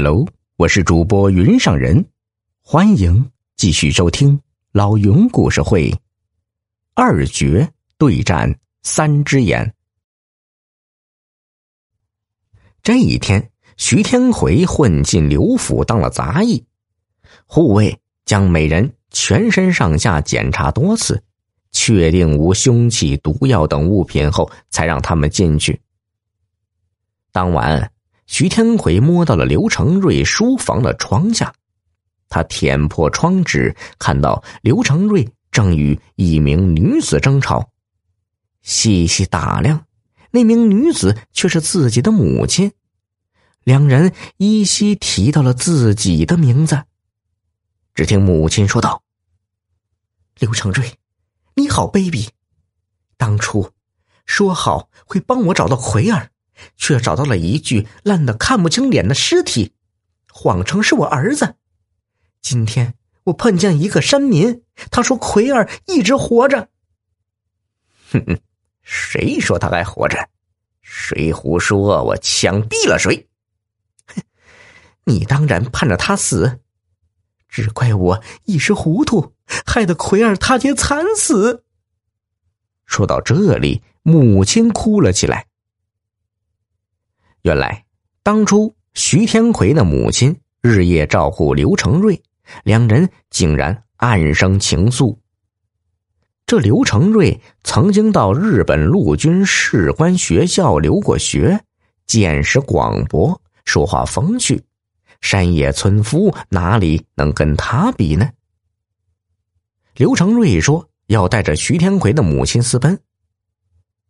Hello，我是主播云上人，欢迎继续收听老云故事会。二绝对战三只眼。这一天，徐天魁混进刘府当了杂役，护卫将每人全身上下检查多次，确定无凶器、毒药等物品后，才让他们进去。当晚。徐天魁摸到了刘成瑞书房的窗下，他舔破窗纸，看到刘成瑞正与一名女子争吵。细细打量，那名女子却是自己的母亲。两人依稀提到了自己的名字。只听母亲说道：“刘成瑞，你好卑鄙！当初说好会帮我找到奎儿。”却找到了一具烂得看不清脸的尸体，谎称是我儿子。今天我碰见一个山民，他说奎儿一直活着。哼哼，谁说他还活着？谁胡说，我枪毙了谁！哼，你当然盼着他死，只怪我一时糊涂，害得奎儿他爹惨死。说到这里，母亲哭了起来。原来，当初徐天魁的母亲日夜照顾刘成瑞，两人竟然暗生情愫。这刘成瑞曾经到日本陆军士官学校留过学，见识广博，说话风趣，山野村夫哪里能跟他比呢？刘成瑞说要带着徐天魁的母亲私奔。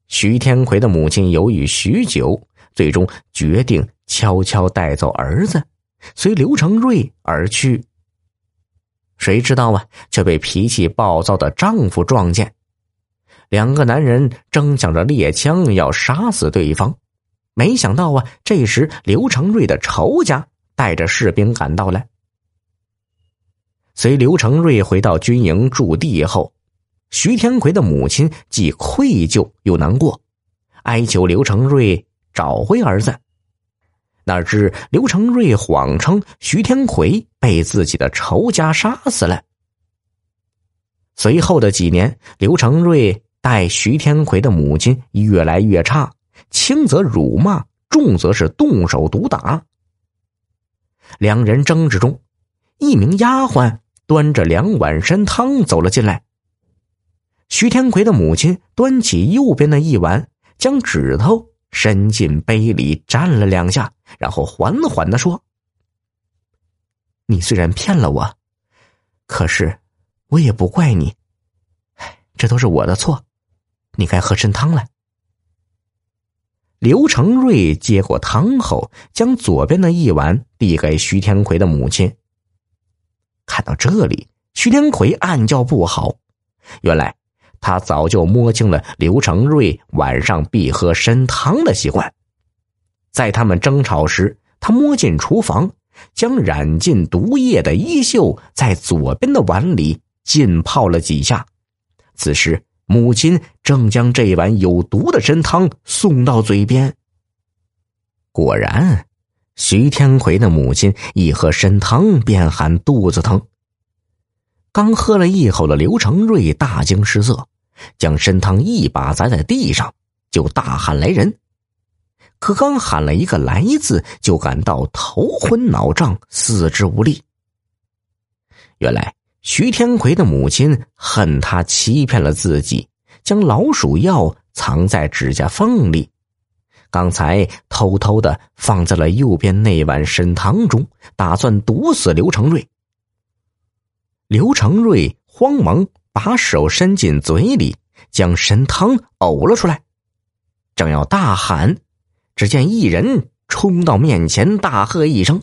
徐天魁的母亲犹豫许久。最终决定悄悄带走儿子，随刘成瑞而去。谁知道啊，却被脾气暴躁的丈夫撞见。两个男人争抢着猎枪要杀死对方，没想到啊，这时刘成瑞的仇家带着士兵赶到了。随刘成瑞回到军营驻地后，徐天魁的母亲既愧疚又难过，哀求刘成瑞。找回儿子，哪知刘成瑞谎称徐天魁被自己的仇家杀死了。随后的几年，刘成瑞待徐天魁的母亲越来越差，轻则辱骂，重则是动手毒打。两人争执中，一名丫鬟端着两碗参汤走了进来。徐天魁的母亲端起右边的一碗，将指头。伸进杯里蘸了两下，然后缓缓的说：“你虽然骗了我，可是我也不怪你。这都是我的错，你该喝参汤了。”刘成瑞接过汤后，将左边的一碗递给徐天魁的母亲。看到这里，徐天魁暗叫不好，原来。他早就摸清了刘成瑞晚上必喝参汤的习惯，在他们争吵时，他摸进厨房，将染尽毒液的衣袖在左边的碗里浸泡了几下。此时，母亲正将这碗有毒的参汤送到嘴边。果然，徐天魁的母亲一喝参汤便喊肚子疼。刚喝了一口的刘成瑞大惊失色，将参汤一把砸在地上，就大喊来人。可刚喊了一个“来”字，就感到头昏脑胀，四肢无力。原来徐天魁的母亲恨他欺骗了自己，将老鼠药藏在指甲缝里，刚才偷偷的放在了右边那碗参汤中，打算毒死刘成瑞。刘成瑞慌忙把手伸进嘴里，将参汤呕了出来，正要大喊，只见一人冲到面前，大喝一声：“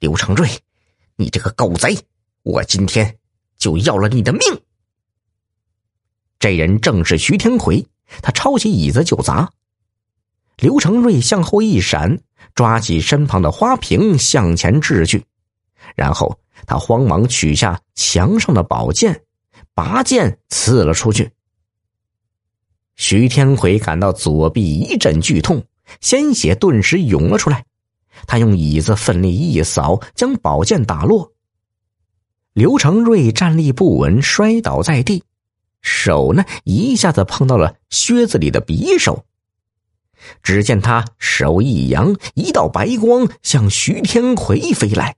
刘成瑞，你这个狗贼，我今天就要了你的命！”这人正是徐天魁，他抄起椅子就砸。刘成瑞向后一闪，抓起身旁的花瓶向前掷去，然后。他慌忙取下墙上的宝剑，拔剑刺了出去。徐天魁感到左臂一阵剧痛，鲜血顿时涌了出来，他用椅子奋力一扫，将宝剑打落。刘成瑞站立不稳，摔倒在地，手呢一下子碰到了靴子里的匕首。只见他手一扬，一道白光向徐天魁飞来。